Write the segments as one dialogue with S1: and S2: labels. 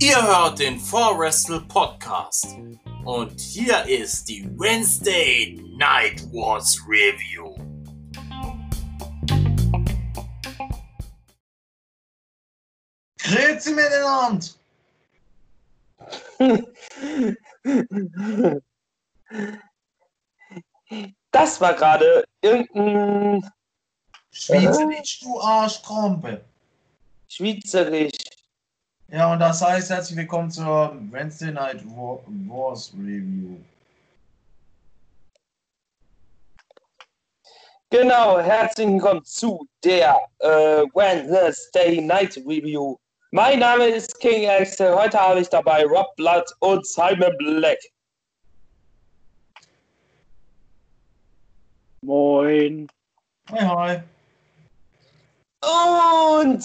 S1: Ihr hört den 4Wrestle Podcast und hier ist die Wednesday Night Wars Review.
S2: Grüezi miteinander!
S3: Das war gerade irgendein
S2: Schweizerdeutsch, du Arschkrampe.
S3: Schweizerisch.
S2: Ja, und das heißt herzlich willkommen zur Wednesday Night Wa- Wars Review.
S3: Genau, herzlich willkommen zu der äh, Wednesday Night Review. Mein Name ist King Axel. Heute habe ich dabei Rob Blood und Simon Black.
S4: Moin.
S2: Hi, hi.
S3: Und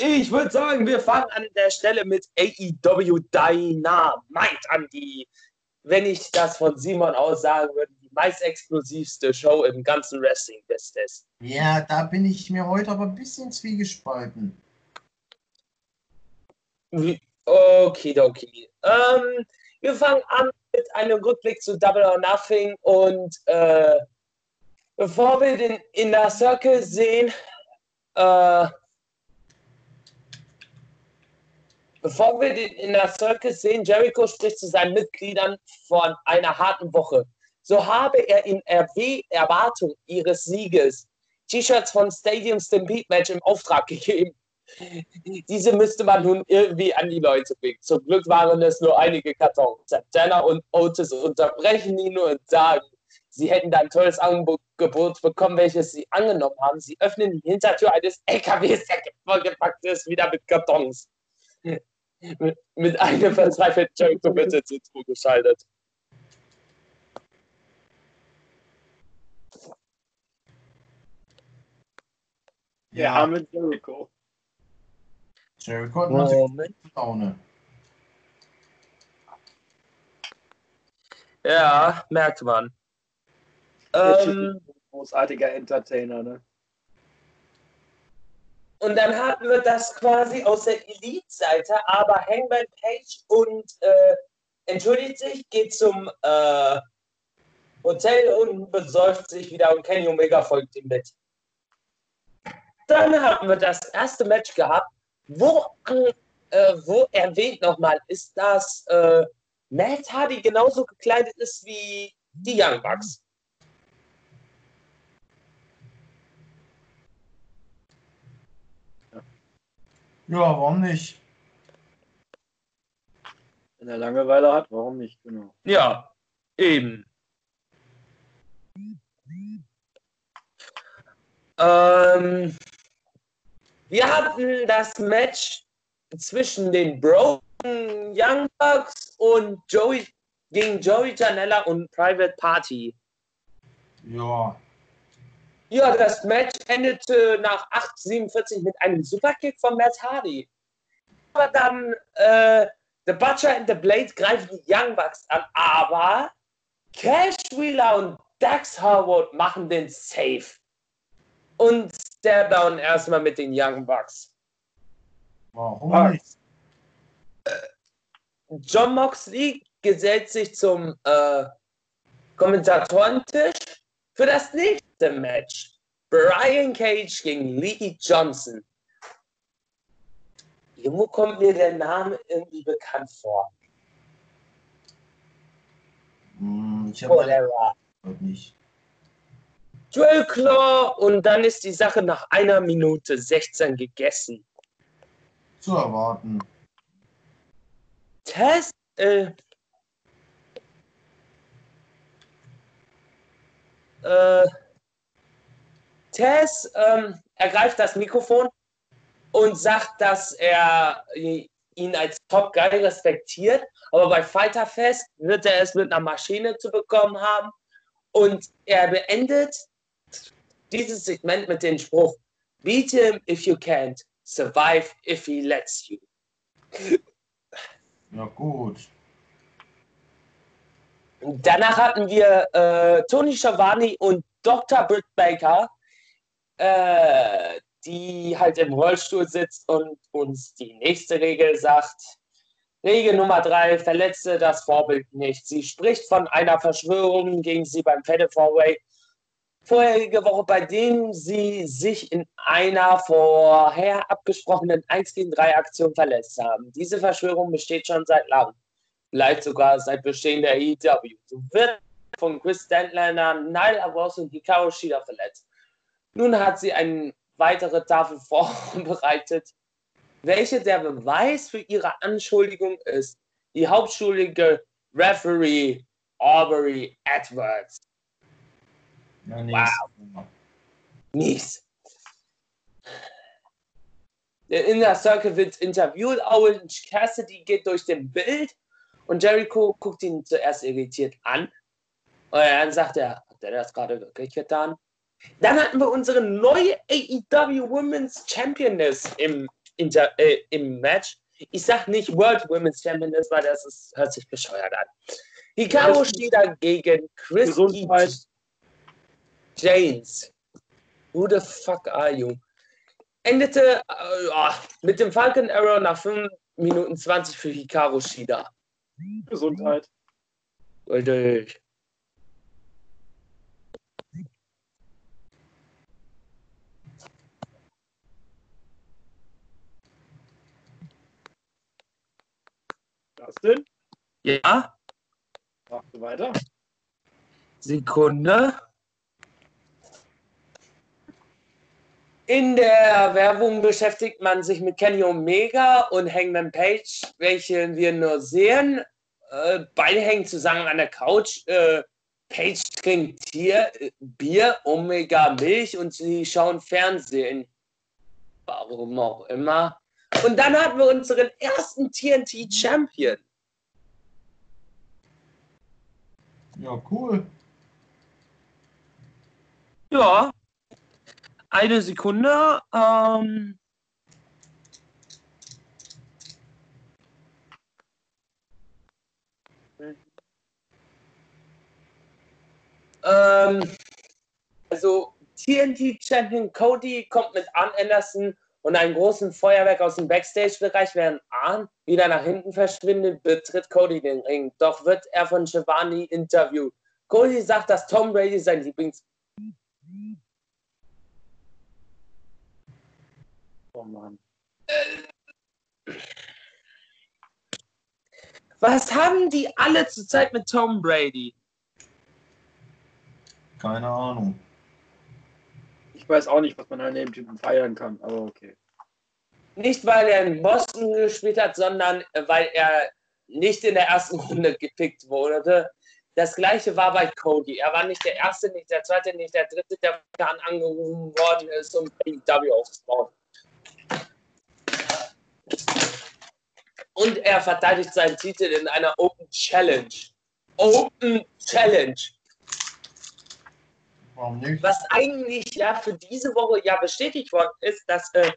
S3: ich würde sagen, wir fangen an der Stelle mit AEW Dynamite an, die, wenn ich das von Simon aus sagen würde, die meist explosivste Show im ganzen Wrestling-Business.
S2: Ja, da bin ich mir heute aber ein bisschen zwiegespalten.
S3: Wie- Okay, okay. Ähm, wir fangen an mit einem Rückblick zu Double or Nothing und äh, bevor wir den Inner Circle sehen, äh, bevor wir den Inner Circle sehen, Jericho spricht zu seinen Mitgliedern von einer harten Woche. So habe er in RW Erwartung ihres Sieges T-Shirts von Stadium Stampede Match im Auftrag gegeben. Diese müsste man nun irgendwie an die Leute bringen. Zum Glück waren es nur einige Kartons. Santana und Otis unterbrechen ihn und sagen, sie hätten da ein tolles Angebot bekommen, welches sie angenommen haben. Sie öffnen die Hintertür eines LKWs, der vollgepackt ist, wieder mit Kartons. mit, mit einem verzweifelten Jericho bitte zugeschaltet.
S4: Der arme Jericho.
S2: Jericho hat
S3: Moment.
S2: Laune.
S3: Ja, merkt man. Ähm,
S4: großartiger Entertainer, ne?
S3: Und dann hatten wir das quasi aus der Elite-Seite, aber Hangman Page und äh, entschuldigt sich, geht zum äh, Hotel und besäuft sich wieder und Kenny Omega folgt ihm mit. Dann hatten wir das erste Match gehabt, wo, äh, wo erwähnt nochmal ist, dass äh, Matt Hardy genauso gekleidet ist wie die Young Bucks.
S2: Ja, warum nicht?
S4: Wenn er Langeweile hat, warum nicht? Genau.
S3: Ja, eben. Ähm, wir hatten das Match zwischen den Broken Young Bucks und Joey gegen Joey Janella und Private Party.
S2: Ja.
S3: Ja, das Match endete nach 8,47 mit einem Superkick von Matt Hardy. Aber dann äh, The Butcher and the Blade greifen die Young Bucks an, aber Cash Wheeler und Dax Harwood machen den Safe. Und Stare Down erstmal mit den Young Bucks.
S2: Warum
S4: Ah.
S2: nicht?
S3: John Moxley gesellt sich zum äh, Kommentatorentisch für das nächste Match. Brian Cage gegen Lee Johnson. Irgendwo kommt mir der Name irgendwie bekannt vor.
S2: Hm, ich habe
S3: Whatever.
S2: nicht.
S3: Joel Claw und dann ist die Sache nach einer Minute 16 gegessen.
S2: Zu erwarten.
S3: Tess, äh, äh, Tess ähm, ergreift das Mikrofon und sagt, dass er ihn als Top Guy respektiert, aber bei Fighter Fest wird er es mit einer Maschine zu bekommen haben und er beendet dieses Segment mit dem Spruch Beat him if you can't, survive if he lets you.
S2: Ja, gut.
S3: Danach hatten wir äh, Tony Schiavone und Dr. Britt Baker, äh, die halt im Rollstuhl sitzt und uns die nächste Regel sagt. Regel Nummer drei, verletze das Vorbild nicht. Sie spricht von einer Verschwörung gegen sie beim Fatal Fourway vorherige Woche, bei dem sie sich in einer vorher abgesprochenen 1 gegen 3 Aktion verletzt haben. Diese Verschwörung besteht schon seit langem, vielleicht sogar seit Bestehen der EW. So wird von Chris Stanlander, Nile Avos und Hikaru Shida verletzt. Nun hat sie eine weitere Tafel vorbereitet, welche der Beweis für ihre Anschuldigung ist. Die hauptschuldige Referee Aubrey Edwards
S2: Ja,
S3: Wow. Mies. Der Inner Circle wird interviewt, Orange Cassidy geht durch den Bild und Jericho guckt ihn zuerst irritiert an. Und dann sagt er, hat er das gerade wirklich getan? Dann hatten wir unsere neue AEW Women's Championess im, Inter äh, im Match. Ich sag nicht World Women's Championess, weil das ist, hört sich bescheuert an. Hikaru steht dagegen Chris
S4: Gesundheit.
S3: James. Who the fuck are you? Endete äh, ja, mit dem Falcon Arrow nach 5 Minuten 20 für Hikaru Shida.
S4: Gesundheit.
S3: Richtig.
S4: Dustin,
S3: Ja,
S4: machst du weiter?
S3: Sekunde. In der Werbung beschäftigt man sich mit Kenny Omega und Hangman Page, welche wir nur sehen. Äh, beide hängen zusammen an der Couch. Äh, Page trinkt Tier, äh, Bier, Omega Milch und sie schauen Fernsehen. Warum auch immer. Und dann hatten wir unseren ersten TNT Champion.
S2: Ja, cool.
S3: Ja. Eine Sekunde. Ähm, ähm, also TNT Champion Cody kommt mit Arn Anderson und einem großen Feuerwerk aus dem Backstage-Bereich, während Arn wieder nach hinten verschwindet, betritt Cody den Ring. Doch wird er von Shivani interviewt. Cody sagt, dass Tom Brady sein Lieblings
S4: Oh Mann.
S3: Was haben die alle zurzeit mit Tom Brady?
S2: Keine Ahnung.
S4: Ich weiß auch nicht, was man an dem Typen feiern kann, aber okay.
S3: Nicht, weil er in Boston gespielt hat, sondern äh, weil er nicht in der ersten Runde gepickt wurde. Das gleiche war bei Cody. Er war nicht der Erste, nicht der Zweite, nicht der Dritte, der dann angerufen worden ist, um AEW aufzubauen. Und er verteidigt seinen Titel in einer Open Challenge. Open Challenge.
S2: Warum nicht?
S3: was eigentlich ja für diese Woche ja bestätigt worden ist, dass äh,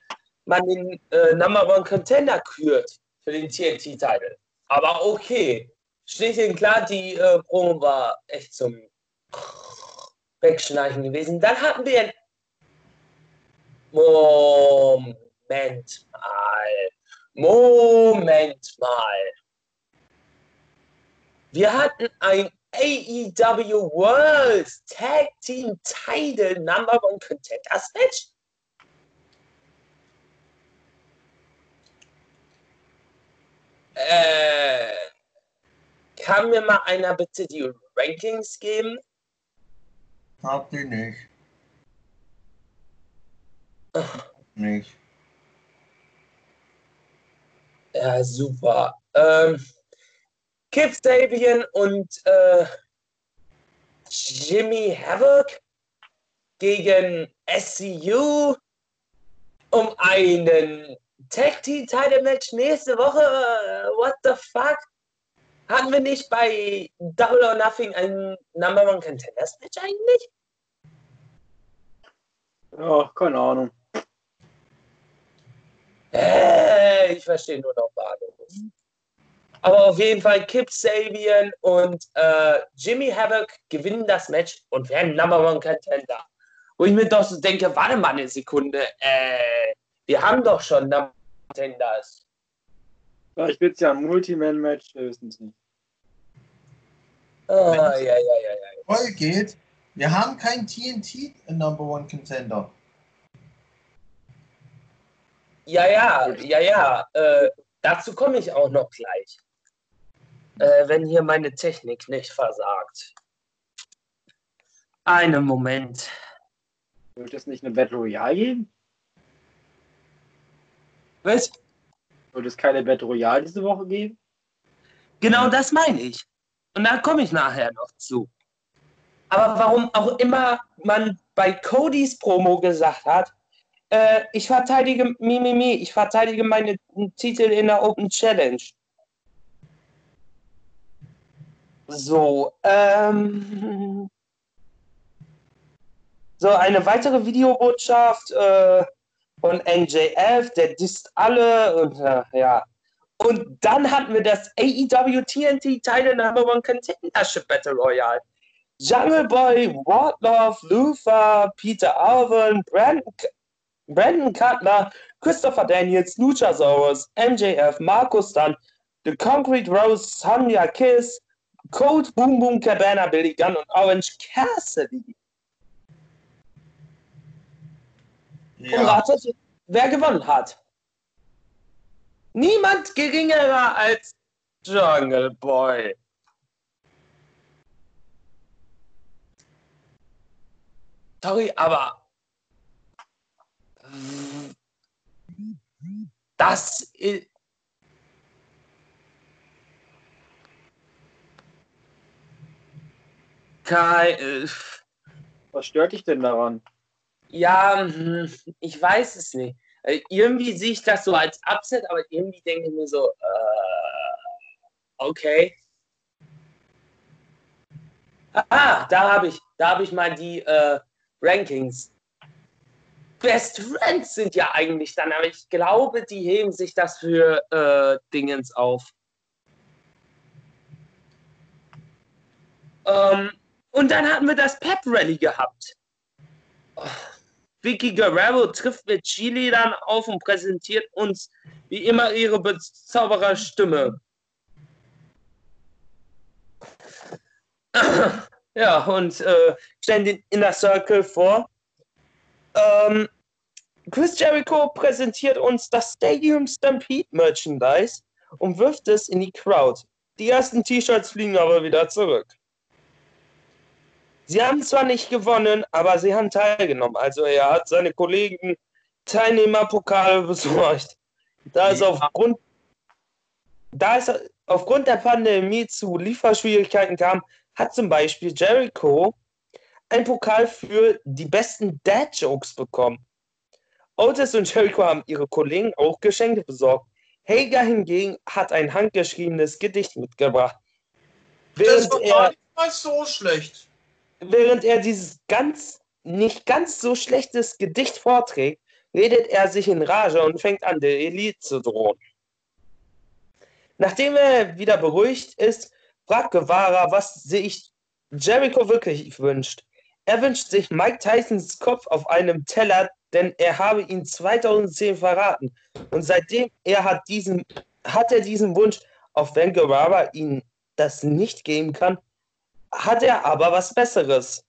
S3: man den äh, Number One Contender kürt für den TNT-Titel. Aber okay, steht Ihnen klar, die äh, Promo war echt zum Wegschnarchen gewesen. Dann hatten wir ein Moment mal. Moment mal. Wir hatten ein AEW World Tag Team Title Number One Contenders Match. Äh, kann mir mal einer bitte die Rankings geben?
S2: Habt ihr nicht. Nicht.
S3: Ja, super. Ähm, Kip Sabian und äh, Jimmy Havoc gegen SCU um einen Tag Team Title Match nächste Woche. Äh, What the fuck? Hatten wir nicht bei Double or Nothing ein Number One Contenders Match eigentlich?
S4: Ja, keine Ahnung.
S3: Äh, ich verstehe nur noch Bahnhof. Aber auf jeden Fall Kip Sabian und äh, Jimmy Havoc gewinnen das Match und werden Number One Contender. Wo ich mir doch so denke, warte mal eine Sekunde, äh, wir haben doch schon Contenders.
S4: Vielleicht wird es ja ein Multiman-Match, wir wissen es nicht.
S3: Ah, ja, ja, ja, ja.
S2: Voll geht. Wir haben kein TNT Number One Contender.
S3: Ja, ja, ja, ja. Äh, dazu komme ich auch noch gleich. Äh, wenn hier meine Technik nicht versagt. Einen Moment.
S4: Wird es nicht eine Battle Royale geben?
S3: Was?
S4: Wird es keine Battle Royale diese Woche geben?
S3: Genau das meine ich. Und da komme ich nachher noch zu. Aber warum auch immer man bei Codys Promo gesagt hat, äh, ich verteidige Mimimi, mi, mi, ich verteidige meine Titel in der Open Challenge. So, ähm, so eine weitere Videobotschaft äh, von NJF, der disst alle und äh, ja. Und dann hatten wir das AEW TNT Title Number One Contendership Battle Royale. Jungle Boy, Wardlove, Luther, Peter Alvin, Brandon, Brandon Cutler, Christopher Daniels, Luchasaurus, MJF, Markus Dunn, The Concrete Rose, Sonya Kiss, Code Boom Boom Cabana, Billy Gunn und Orange Cassidy. Und ratet, wer gewonnen hat. Niemand geringerer als Jungle Boy. Sorry, aber das ist. Kai, äh,
S4: Was stört dich denn daran?
S3: ja, hm, ich weiß es nicht. Äh, Irgendwie sehe ich das so als Upset, aber irgendwie denke ich mir so, äh, okay. Ah, da habe ich, da habe ich mal die äh, Rankings. Best Friends sind ja eigentlich dann, aber ich glaube, die heben sich das für äh, Dingens auf. Ähm, und dann hatten wir das Pep Rally gehabt. Oh, Vicky Guerrero trifft mit Chili dann auf und präsentiert uns wie immer ihre Bezaubererstimme. Ja, und äh, stellen den Inner Circle vor. Ähm, Chris Jericho präsentiert uns das Stadium Stampede Merchandise und wirft es in die Crowd. Die ersten T-Shirts fliegen aber wieder zurück. Sie haben zwar nicht gewonnen, aber sie haben teilgenommen. Also er hat seine Kollegen Teilnehmerpokale besorgt. Da ist aufgrund, da es aufgrund der Pandemie zu Lieferschwierigkeiten kam, hat zum Beispiel Jericho einen Pokal für die besten Dad-Jokes bekommen. Otis und Jericho haben ihre Kollegen auch Geschenke besorgt. Hager hingegen hat ein handgeschriebenes Gedicht mitgebracht.
S2: Das war gar nicht mal so schlecht.
S3: Während er dieses ganz, nicht ganz so schlechtes Gedicht vorträgt, redet er sich in Rage und fängt an, der Elite zu drohen. Nachdem er wieder beruhigt ist, fragt Guevara, was sich Jericho wirklich wünscht. Er wünscht sich Mike Tysons Kopf auf einem Teller, denn er habe ihn 2010 verraten. Und seitdem er hat, diesen, hat er diesen Wunsch, auch wenn Guevara ihn das nicht geben kann, hat er aber was Besseres.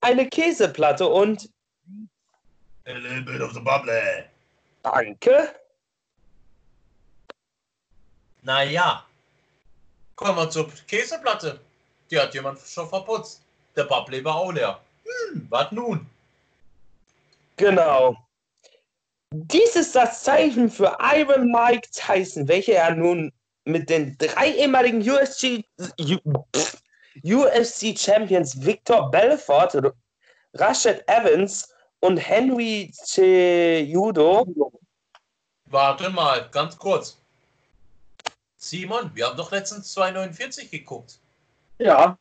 S3: Eine Käseplatte und
S2: A little bit of the bubble.
S3: Danke.
S2: Naja. Kommen wir zur Käseplatte. Die hat jemand schon verputzt. Der Bubble war auch leer. Hm, was nun?
S3: Genau. Dies ist das Zeichen für Iron Mike Tyson, welcher er nun mit den drei ehemaligen USG, UFC Champions Victor Belfort, R- Rashad Evans und Henry Cejudo.
S2: Warte mal, ganz kurz. Simon, wir haben doch letztens 249 geguckt.
S4: Ja,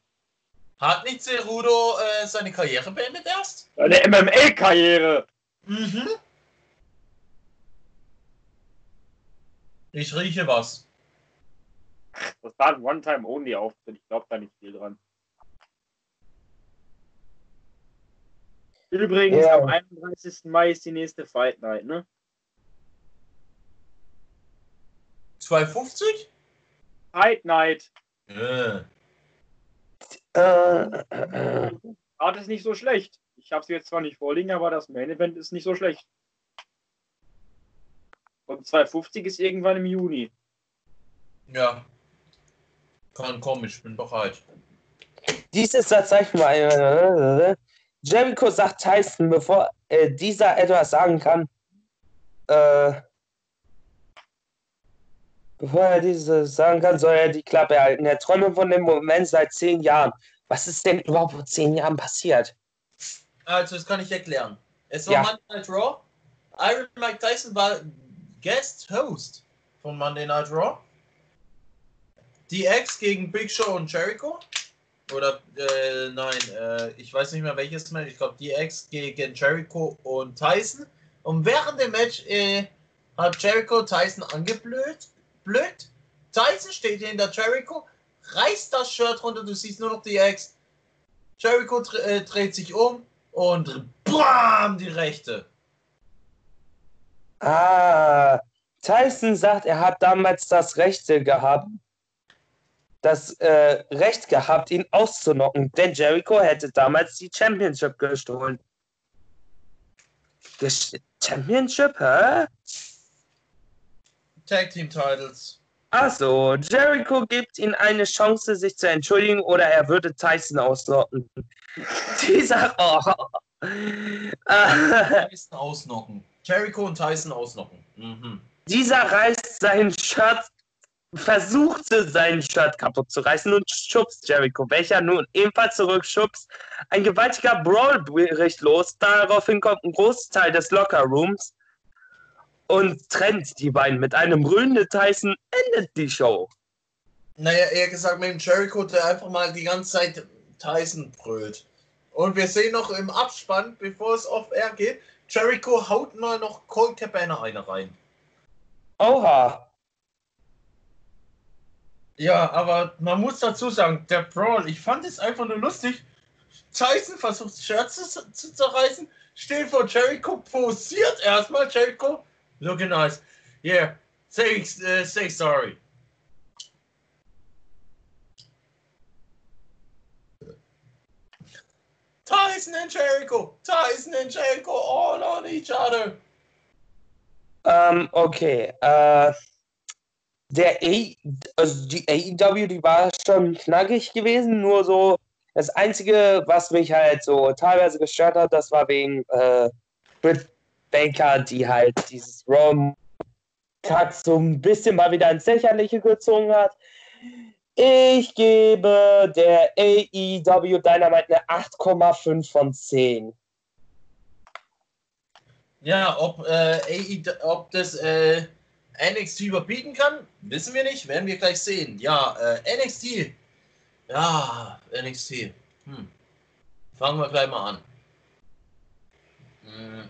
S2: Hat nicht Cerudo äh, seine Karriere beendet erst?
S4: eine MMA-Karriere.
S2: Mhm. Ich rieche was.
S4: Das war ein One-Time-Only-Auftritt. Ich glaube da nicht viel dran. Übrigens,
S3: Ja.
S4: am 31. Mai ist die nächste Fight Night, ne?
S2: 250?
S4: Fight Night.
S3: Äh, äh,
S4: Art ist nicht so schlecht. Ich habe sie jetzt zwar nicht vorliegen, aber das Main Event ist nicht so schlecht. Und 250 ist irgendwann im Juni.
S2: ja. Kann kommen, ich bin bereit.
S3: dies ist das Zeichen mal. Äh, Jericho sagt Tyson, bevor äh, dieser etwas sagen kann, äh, bevor er dieses sagen kann, soll er die Klappe halten. Er träume von dem Moment seit zehn Jahren. Was ist denn überhaupt vor zehn Jahren passiert?
S2: Also, das kann ich erklären. Es war
S3: Ja.
S2: Monday Night Raw. Iron Mike Tyson war Guest Host von Monday Night Raw. DX gegen Big Show und Jericho. Oder, äh, nein, äh, ich weiß nicht mehr welches Match. Ich glaube, DX gegen Jericho und Tyson. Und während dem Match äh, hat Jericho Tyson angeblöd. Blöd. Tyson steht hinter Jericho, reißt das Shirt runter, du siehst nur noch DX. Jericho dre äh, dreht sich um und BAM! Die rechte.
S3: Ah, Tyson sagt, er hat damals das Rechte gehabt, das äh, Recht gehabt, ihn auszunocken, denn Jericho hätte damals die Championship gestohlen. Ges Championship, hä?
S2: Tag Team Titles.
S3: Achso, Jericho gibt ihm eine Chance, sich zu entschuldigen, oder er würde Tyson auslocken. Dieser. Oh.
S2: Tyson ausnocken. Jericho und Tyson ausnocken. Mhm.
S3: dieser reißt sein Shirt, versuchte sein Shirt kaputt zu reißen und schubst Jericho, welcher nun ebenfalls zurückschubst. Ein gewaltiger Brawl bricht los, daraufhin kommt ein Großteil des Lockerrooms und trennt die beiden. Mit einem brüllenden Tyson endet die Show.
S2: Naja, eher gesagt mit dem Jericho, der einfach mal die ganze Zeit Tyson brüllt. Und wir sehen noch im Abspann, bevor es off air geht, Jericho haut mal noch Colt Cabana eine rein.
S3: Oha.
S2: Ja, aber man muss dazu sagen, der Brawl, ich fand es einfach nur lustig. Tyson versucht Shirts zu, zu zerreißen, steht vor Jericho, posiert erstmal Jericho. Looking nice. Yeah, say, uh, say sorry. Tyson and Jericho, Tyson and Jericho all on each other.
S3: Ähm, okay. Äh, der A also die AEW, die war schon knackig gewesen, nur so das Einzige, was mich halt so teilweise gestört hat, das war wegen äh, Britt Baker, die halt dieses Raw Kack so ein bisschen mal wieder ins Lächerliche gezogen hat. Ich gebe der AEW Dynamite eine 8,5 von 10.
S2: Ja, ob, äh, AEW ob das äh, NXT überbieten kann, wissen wir nicht, werden wir gleich sehen. Ja, äh, NXT. Ja, NXT. Hm. Fangen wir gleich mal an. Hm.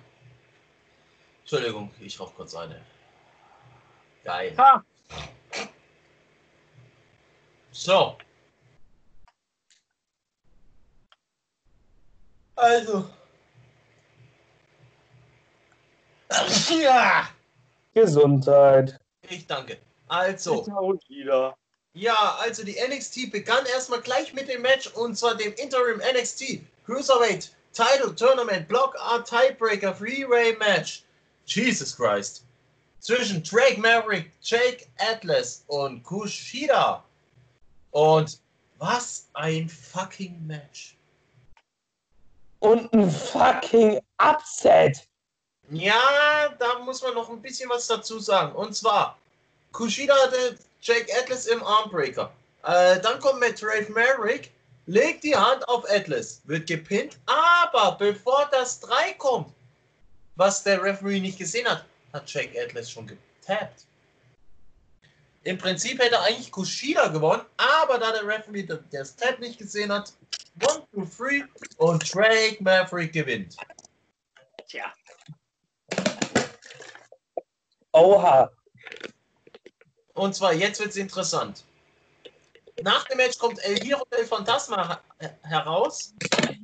S2: Entschuldigung, ich rauche kurz eine. Geil.
S4: Ha!
S2: So. Also. Ja.
S3: Gesundheit.
S2: Ich danke. Also,
S4: Und wieder.
S2: ja, also die NXT begann erstmal gleich mit dem Match und zwar dem Interim NXT Cruiserweight Title Tournament Block Art Tiebreaker Freeway Match. Jesus Christ. Zwischen Drake Maverick, Jake Atlas und Kushida. Und was ein fucking Match.
S3: Und ein fucking Upset.
S2: Ja, da muss man noch ein bisschen was dazu sagen. Und zwar, Kushida hatte Jake Atlas im Armbreaker. Äh, dann kommt Matt Drake Merrick, legt die Hand auf Atlas, wird gepinnt, aber bevor das 3 kommt, was der Referee nicht gesehen hat, hat Jake Atlas schon getappt. Im Prinzip hätte eigentlich Kushida gewonnen, aber da der Referee das Tap nicht gesehen hat, 1, 2, 3 und Drake Maverick gewinnt.
S4: Tja.
S3: Oha.
S2: Und zwar, jetzt wird's interessant. Nach dem Match kommt El Hiro del Fantasma he- heraus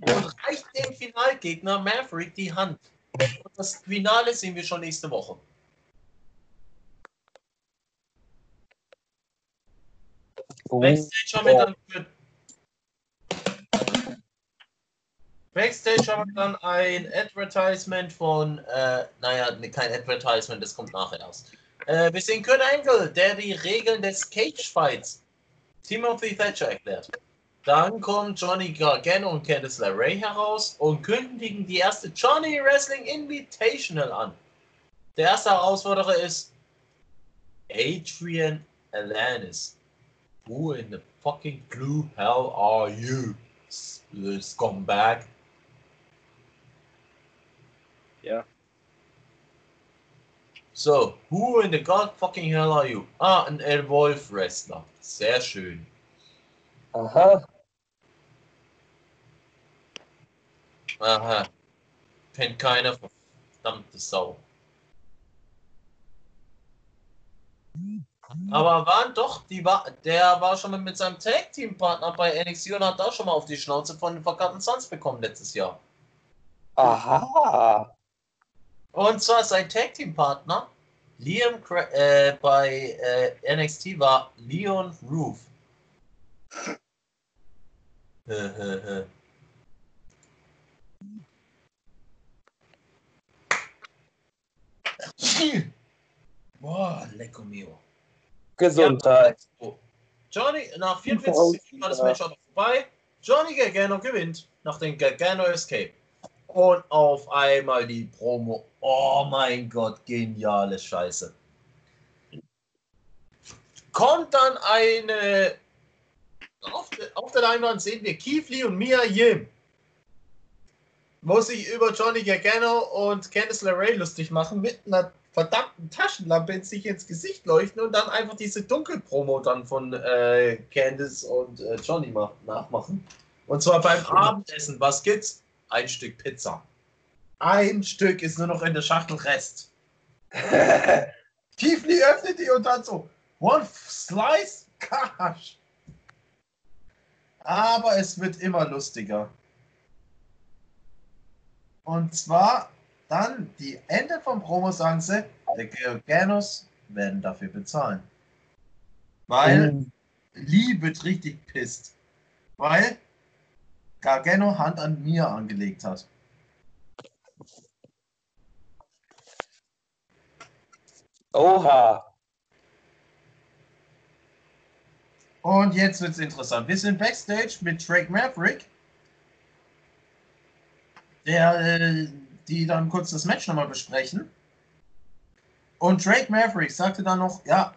S2: und reicht dem Finalgegner Maverick die Hand. Und das Finale sehen wir schon nächste Woche. Backstage haben wir dann für Backstage haben wir dann ein Advertisement von, äh, naja, kein Advertisement, das kommt nachher erst. Äh, wir sehen Kurt Angle, der die Regeln des Cage Fights Timothy Thatcher erklärt. Dann kommen Johnny Gargano und Candice LeRae heraus und kündigen die erste Johnny Wrestling Invitational an. Der erste Herausforderer ist Adrian Alanis. Who in the fucking blue hell are you, scumbag?
S4: Ja.
S2: So, who in the god fucking hell are you? Ah, ein Evolve Wrestler. Sehr schön.
S3: Aha.
S2: Aha. Kennt keiner, verdammte Sau. Aber waren doch, die war, der war schon mal mit seinem Tag-Team-Partner bei NXT und hat da schon mal auf die Schnauze von den Forgotten Sons bekommen letztes Jahr.
S3: Aha.
S2: Und zwar sein Tag-Team-Partner Liam Cra äh, bei äh, NXT war Leon Roof. Boah, lecko mio.
S3: Gesundheit.
S2: So. Johnny, nach 44 Sekunden war das Match auch noch vorbei. Johnny Gargano gewinnt nach dem Gargano Escape. Und auf einmal die Promo. Oh mein Gott, geniale Scheiße. Kommt dann eine. Auf, der- auf der Leinwand sehen wir Lee und Mia Yim. Muss sich über Johnny Gargano und Candice LeRae lustig machen mit einer verdammten Taschenlampe in sich ins Gesicht leuchten und dann einfach diese Dunkelpromo dann von äh, Candice und äh, Johnny mach, nachmachen. Und zwar beim Abendessen. Was gibt's? Ein Stück Pizza. Ein Stück ist nur noch in der Schachtel Rest. Tiefli öffnet die und dann so, one slice? Gosh. Aber es wird immer lustiger. Und zwar dann die Ende vom Promo sagen sie, der Garganos werden dafür bezahlen. Weil Lee wird richtig pisst. Weil Gargano Hand an mir angelegt hat.
S3: Oha.
S2: Und jetzt wird's interessant. Wir sind backstage mit Drake Maverick, der, äh, die dann kurz das Match nochmal besprechen. Und Drake Maverick sagte dann noch, ja,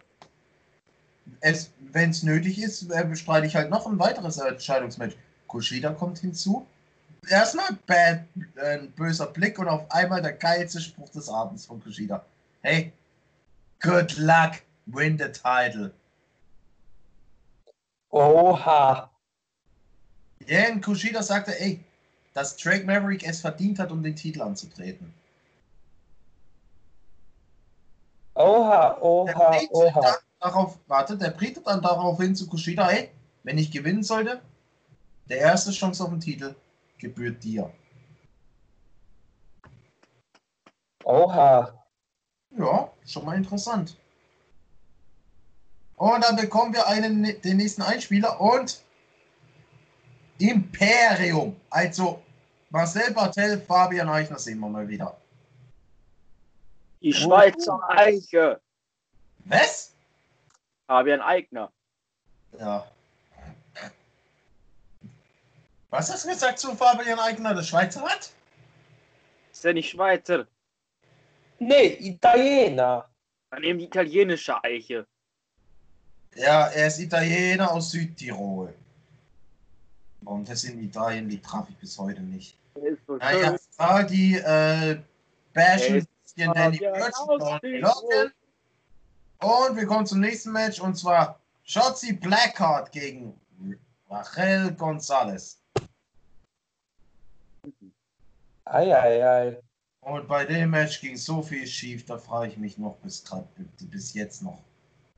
S2: es, wenn es nötig ist, äh, bestreite ich halt noch ein weiteres Entscheidungsmatch. Kushida kommt hinzu. Erstmal bad, äh, ein böser Blick und auf einmal der geilste Spruch des Abends von Kushida. Hey, good luck, win the title.
S3: Oha.
S2: Jan Kushida sagte, ey, dass Drake Maverick es verdient hat, um den Titel anzutreten.
S3: Oha, oha, oha.
S2: darauf, warte, der Brite dann darauf hin zu Kushida, ey, wenn ich gewinnen sollte, der erste Chance auf den Titel gebührt dir.
S3: Oha.
S2: Ja, schon mal interessant. Und dann bekommen wir einen, den nächsten Einspieler und Imperium. Also Marcel Bartel, Fabian Eichner sehen wir mal wieder.
S4: Die Schweizer Eiche.
S2: Was?
S4: Fabian Eigner.
S2: Ja. Was hast du gesagt zu Fabian Eigner, der Schweizer hat?
S4: Ist der nicht Schweizer?
S3: Nee, Italiener.
S4: Dann eben die italienische Eiche.
S2: Ja, er ist Italiener aus Südtirol. Warum das in Italien liegt, traf ich bis heute nicht.
S4: So
S2: Naja, da die äh, bashen
S4: Er ist
S2: bisschen Danny und Logan. Und wir kommen zum nächsten Match und zwar Shotzi Blackheart gegen Rachel Gonzalez.
S3: Eieiei.
S2: Und bei dem Match ging so viel schief, da frage ich mich noch bis, grad, bis jetzt noch,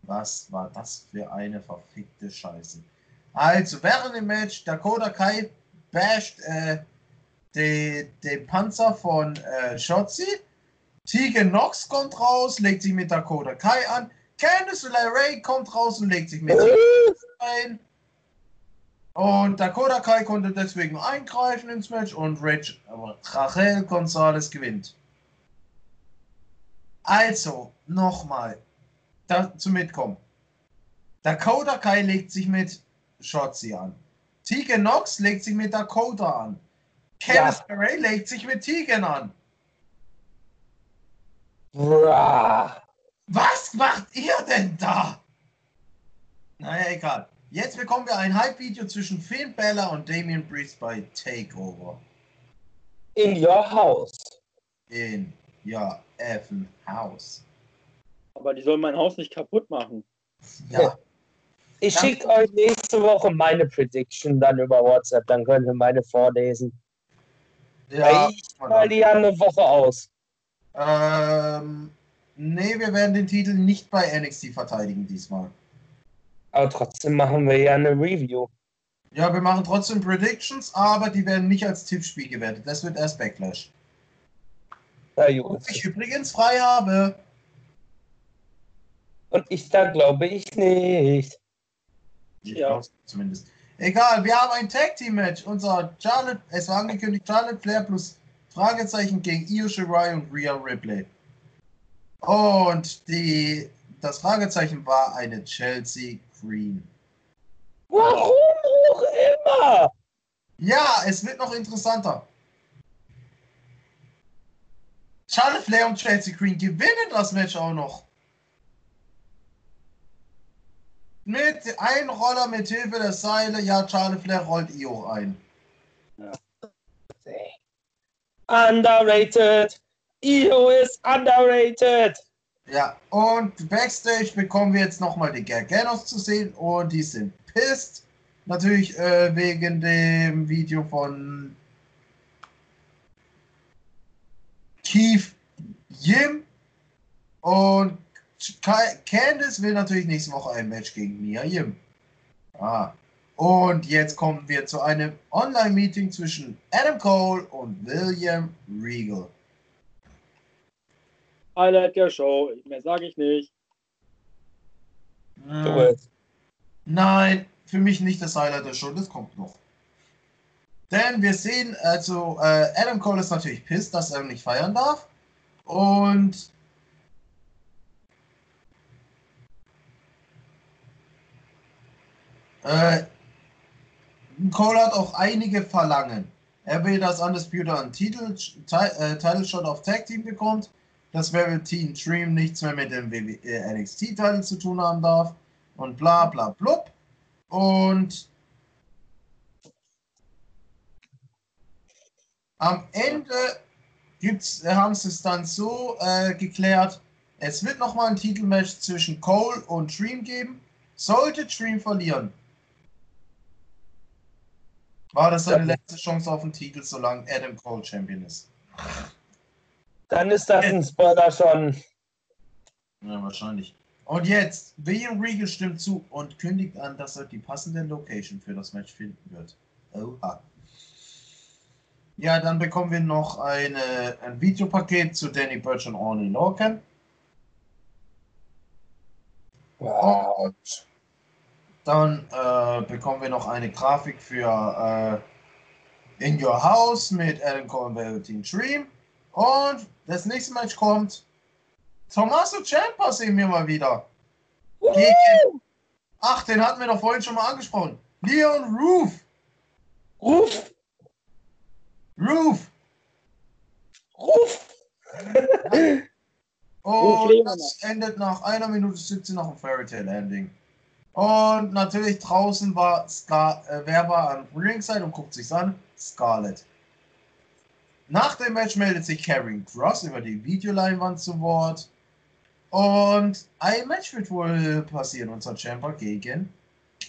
S2: was war das für eine verfickte Scheiße. Also, während dem Match, Dakota Kai basht äh, den, den Panzer von äh, Shotzi. Tegan Nox kommt raus, legt sich mit Dakota Kai an. Candice LeRae kommt raus und legt sich mit ein. Und Dakota Kai konnte deswegen eingreifen ins Match und Rach, Rachel Gonzalez gewinnt. Also, nochmal, dazu mitkommen. Dakota Kai legt sich mit Shotzi an. Tegan Nox legt sich mit Dakota an. Candice
S3: Ja.
S2: LeRae legt sich mit Tegan an.
S3: Bra.
S2: Was macht ihr denn da? Naja, egal. Jetzt bekommen wir ein Hype-Video zwischen Finn Balor und Damian Priest bei Takeover
S3: In your house.
S2: in ja, Evan House.
S4: Aber die sollen mein Haus nicht kaputt machen.
S2: Ja,
S3: Ich schicke euch nächste Woche meine Prediction dann über WhatsApp, dann könnt ihr meine vorlesen.
S2: ja.
S3: ich mal die eine Woche aus.
S2: Ähm, nee, wir werden den Titel nicht bei NXT verteidigen diesmal.
S3: Aber trotzdem machen wir ja eine Review.
S2: Ja, wir machen trotzdem Predictions, aber die werden nicht als Tippspiel gewertet. Das wird erst Backlash.
S3: Na
S2: Und
S3: gut.
S2: ich übrigens frei habe.
S3: Und ich da glaube ich nicht.
S4: Ja.
S2: Zumindest. Egal, wir haben ein Tag Team Match. Unser Charlotte, es war angekündigt, Charlotte Flair plus Fragezeichen gegen Io Shirai und Rhea Ripley. Und die, das Fragezeichen war eine Chelsea Green.
S3: Warum auch immer?
S2: Ja, es wird noch interessanter. Charlotte Flair und Chelsea Green gewinnen das Match auch noch. Mit einem Roller mit Hilfe der Seile. Ja, Charlotte Flair rollt Io ein.
S3: Underrated. Io ist underrated.
S2: Ja, und Backstage bekommen wir jetzt nochmal die Garganos zu sehen und die sind pissed. Natürlich äh, wegen dem Video von Keith Yim. Und Candice will natürlich nächste Woche ein Match gegen Mia Yim. Ah. Und jetzt kommen wir zu einem Online-Meeting zwischen Adam Cole und William Regal.
S4: Highlight der Show. Mehr sage ich nicht.
S3: Es.
S2: Nein, für mich nicht das Highlight der Show, das kommt noch. Denn wir sehen, also äh, Adam Cole ist natürlich pisst, dass er nicht feiern darf. Und äh, Cole hat auch einige Verlangen. Er will, dass Undisputed einen Titel, Ti- äh, Title Shot auf Tag Team bekommt, dass Velveteen Dream nichts mehr mit dem äh, NXT-Titel zu tun haben darf und bla bla blub. Und am Ende äh, haben sie es dann so äh, geklärt, es wird nochmal ein Titelmatch zwischen Cole und Dream geben. Sollte Dream verlieren, war das seine letzte Chance auf den Titel, solange Adam Cole Champion ist.
S3: Dann ist das ein Spoiler schon.
S2: Ja, wahrscheinlich. Und jetzt, William Regal stimmt zu und kündigt an, dass er die passende Location für das Match finden wird. Oha. Ja, dann bekommen wir noch eine, ein Videopaket zu Danny Burch und Orny Lorcan.
S3: Wow.
S2: Und dann äh, bekommen wir noch eine Grafik für äh, In Your House mit Adam Cole und Velveteen Dream. Und das nächste Match kommt. Tommaso Ciampa sehen wir mal wieder. Gegen, ach, den hatten wir doch vorhin schon mal angesprochen. Leon Roof.
S3: Ruf!
S2: Roof.
S3: Ruf!
S2: Und das endet nach einer Minute 17 noch ein Fairy Tale Ending. Und natürlich draußen war Scar äh, wer war an Ringside und guckt sich's an? Scarlett. Nach dem Match meldet sich Karen Cross über die Videoleinwand zu Wort. Und ein Match wird wohl passieren, unser Champer gegen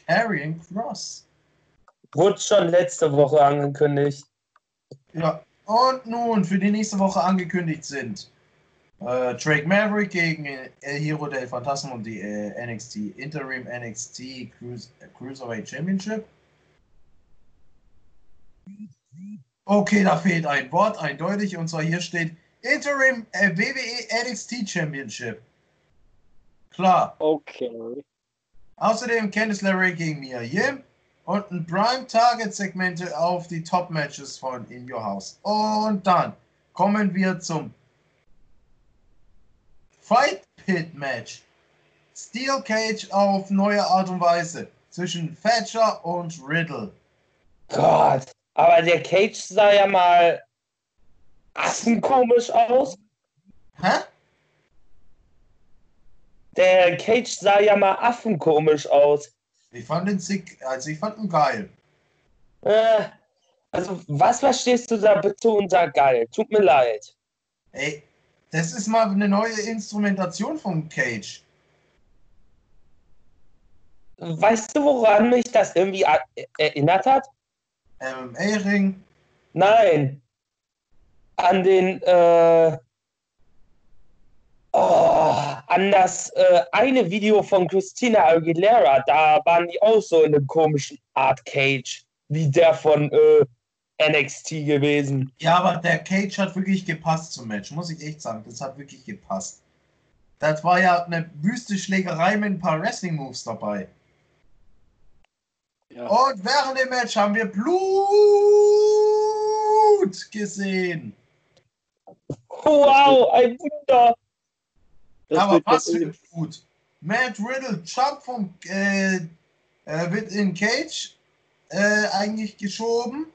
S2: Karen Cross.
S3: Wurde schon letzte Woche angekündigt.
S2: Ja, und nun für die nächste Woche angekündigt sind äh, Drake Maverick gegen El Hero del Phantasmo und die äh, NXT Interim NXT Cruise, Cruiserweight Championship. Okay, da fehlt ein Wort, eindeutig, und zwar hier steht Interim äh, WWE NXT Championship. Klar.
S4: Okay.
S2: Außerdem Candice LeRae gegen Mia Yim und ein Prime Target Segmente auf die Top Matches von In Your House. Und dann kommen wir zum Fight Pit Match. Steel Cage auf neue Art und Weise zwischen Thatcher und Riddle.
S3: Gott. Aber der Cage sah ja mal assenkomisch aus.
S2: Hä?
S3: Der Cage sah ja mal affenkomisch aus.
S2: Ich fand den sick, also ich fand ihn geil.
S3: Äh, also, was verstehst du da bitte unter geil? Tut mir leid.
S2: Ey, das ist mal eine neue Instrumentation von Cage.
S3: Weißt du, woran mich das irgendwie a- erinnert hat?
S2: MMA-Ring.
S3: Nein. An den, äh, oh, an das äh, eine Video von Christina Aguilera. Da waren die auch so in einem komischen Art Cage, wie der von äh, NXT gewesen.
S2: Ja, aber der Cage hat wirklich gepasst zum Match, muss ich echt sagen. Das hat wirklich gepasst. Das war ja eine wüste Schlägerei mit ein paar Wrestling-Moves dabei.
S4: Ja.
S2: Und während dem Match haben wir Blut gesehen.
S3: Wow, ein Wunder.
S4: Das
S2: aber was für Blut. Matt Riddle jump vom äh, äh, wird in Cage äh, eigentlich geschoben.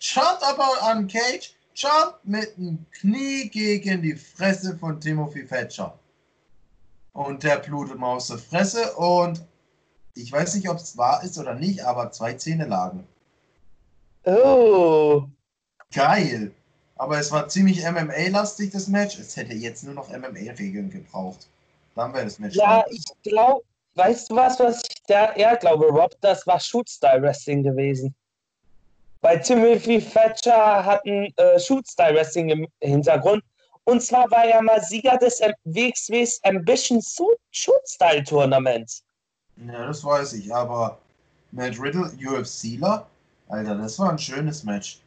S2: Jump aber an Cage. Jump mit dem Knie gegen die Fresse von Timothy Thatcher. Und der blutet mal aus der Fresse und ich weiß nicht, ob es wahr ist oder nicht, aber zwei Zähne lagen.
S3: Oh.
S2: Geil. Aber es war ziemlich MMA-lastig, das Match. Es hätte jetzt nur noch MMA-Regeln gebraucht. Dann wäre das Match.
S3: Ja,
S2: vorbei.
S3: ich glaube, weißt du was, was ich da eher glaube, Rob? Das war Shoot-Style-Wrestling gewesen. Bei Timothy Thatcher hat ein äh, Shoot-Style-Wrestling im Hintergrund. Und zwar war er mal Sieger des WXWs Ambition Shoot-Style-Tournaments.
S2: Ja, das weiß ich, aber Matt Riddle, UFCler, Alter, das war ein schönes Match.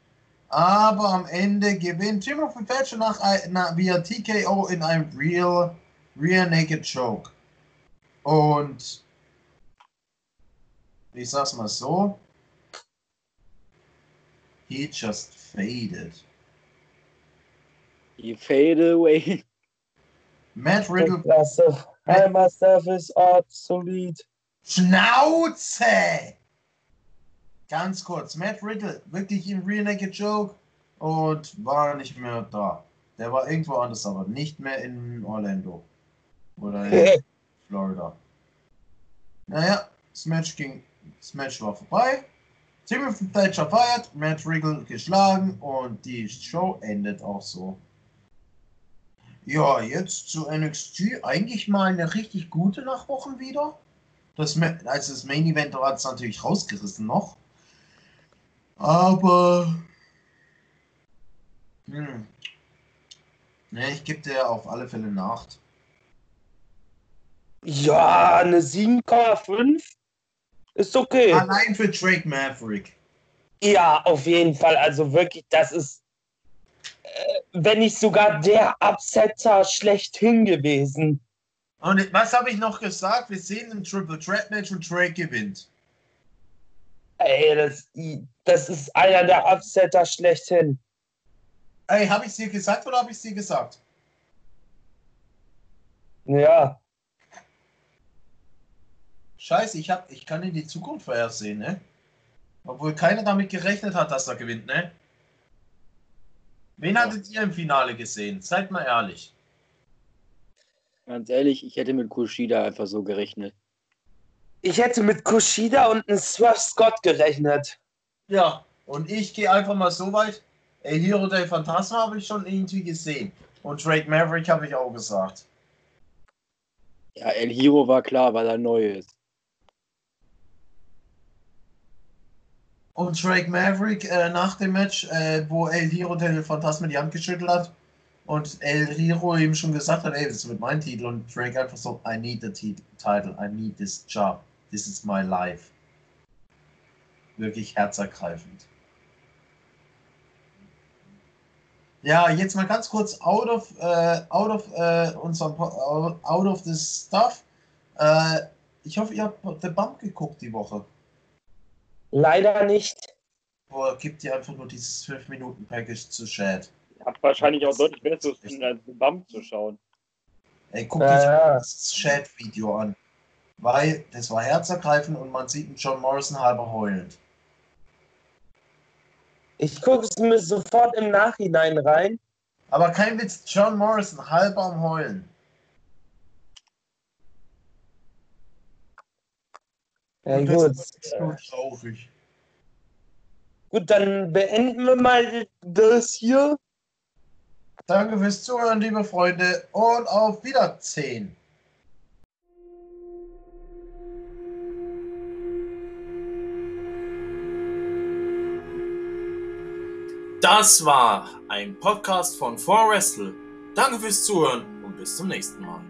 S2: Aber am Ende gewinnt Timothy Thatcher nach, nach, via TKO in einem Real, Rear Naked Choke. Und ich sag's mal so, he just faded.
S4: Die Fade away.
S2: Matt Riddle,
S3: Klasse. I myself is obsolete.
S2: Schnauze! Ganz kurz, Matt Riddle, wirklich im Real Naked Joke und war nicht mehr da. Der war irgendwo anders, aber nicht mehr in Orlando. Oder in Florida. Naja, das Match ging, das Match war vorbei. Timothy Thatcher feiert, Matt Riddle geschlagen und die Show endet auch so. Ja, jetzt zu NXT. Eigentlich mal eine richtig gute nach Wochen wieder. Das, also das Main Event hat es natürlich rausgerissen noch. Aber. Hm. Ne, ich gebe dir auf alle Fälle eine 8.
S3: Ja, eine 7,5 ist okay.
S2: Allein für Drake Maverick.
S3: Ja, auf jeden Fall. Also wirklich, das ist, äh, wenn nicht sogar der Upsetter schlechthin gewesen.
S2: Und was habe ich noch gesagt? Wir sehen ein Triple Threat Match und Drake gewinnt.
S3: Ey, das, das ist einer der Upsetter schlechthin.
S2: Ey, habe ich dir gesagt oder habe ich dir gesagt?
S3: Ja,
S2: Scheiße, ich, hab, ich kann in die Zukunft vorhersehen, ne? Obwohl keiner damit gerechnet hat, dass er gewinnt, ne? Wen hattet ihr im Finale gesehen? Seid mal ehrlich.
S4: Ganz ehrlich, ich hätte mit Kushida einfach so gerechnet.
S3: ich hätte mit Kushida und einem Swerve Scott gerechnet.
S2: Ja, und ich gehe einfach mal so weit. El Hero del Phantasma habe ich schon irgendwie gesehen. Und Drake Maverick habe ich auch gesagt.
S4: Ja, El Hiro war klar, weil er neu ist.
S2: Und Drake Maverick äh, nach dem Match, äh, wo El Hero del Phantasma die Hand geschüttelt hat und El Hero ihm schon gesagt hat, ey, das wird mein Titel und Drake einfach so, I need the ti- title, I need this job, this is my life. Wirklich herzergreifend. Ja, jetzt mal ganz kurz out of, äh, out of äh, unserem out of this stuff. Äh, ich hoffe, ihr habt The Bump geguckt die Woche.
S3: Leider nicht.
S2: Oder gibt ihr einfach nur dieses 5-Minuten-Package zu Chat?
S4: Hat wahrscheinlich auch deutlich besser zu tun, als den Bump zu schauen.
S2: Ey, guck
S3: Ja,
S2: dir
S3: ja.
S2: das Chat-Video an. Weil das war herzergreifend und man sieht einen John Morrison halber heulend.
S3: Ich gucke es mir sofort im Nachhinein rein.
S2: Aber kein Witz, John Morrison halber am Heulen.
S3: Ja,
S2: Und
S3: gut.
S2: das ist nur traurig.
S3: Gut, dann beenden wir mal das hier.
S2: Danke fürs Zuhören, liebe Freunde, und auf Wiedersehen.
S1: Das war ein Podcast von 4Wrestle. Danke fürs Zuhören und bis zum nächsten Mal.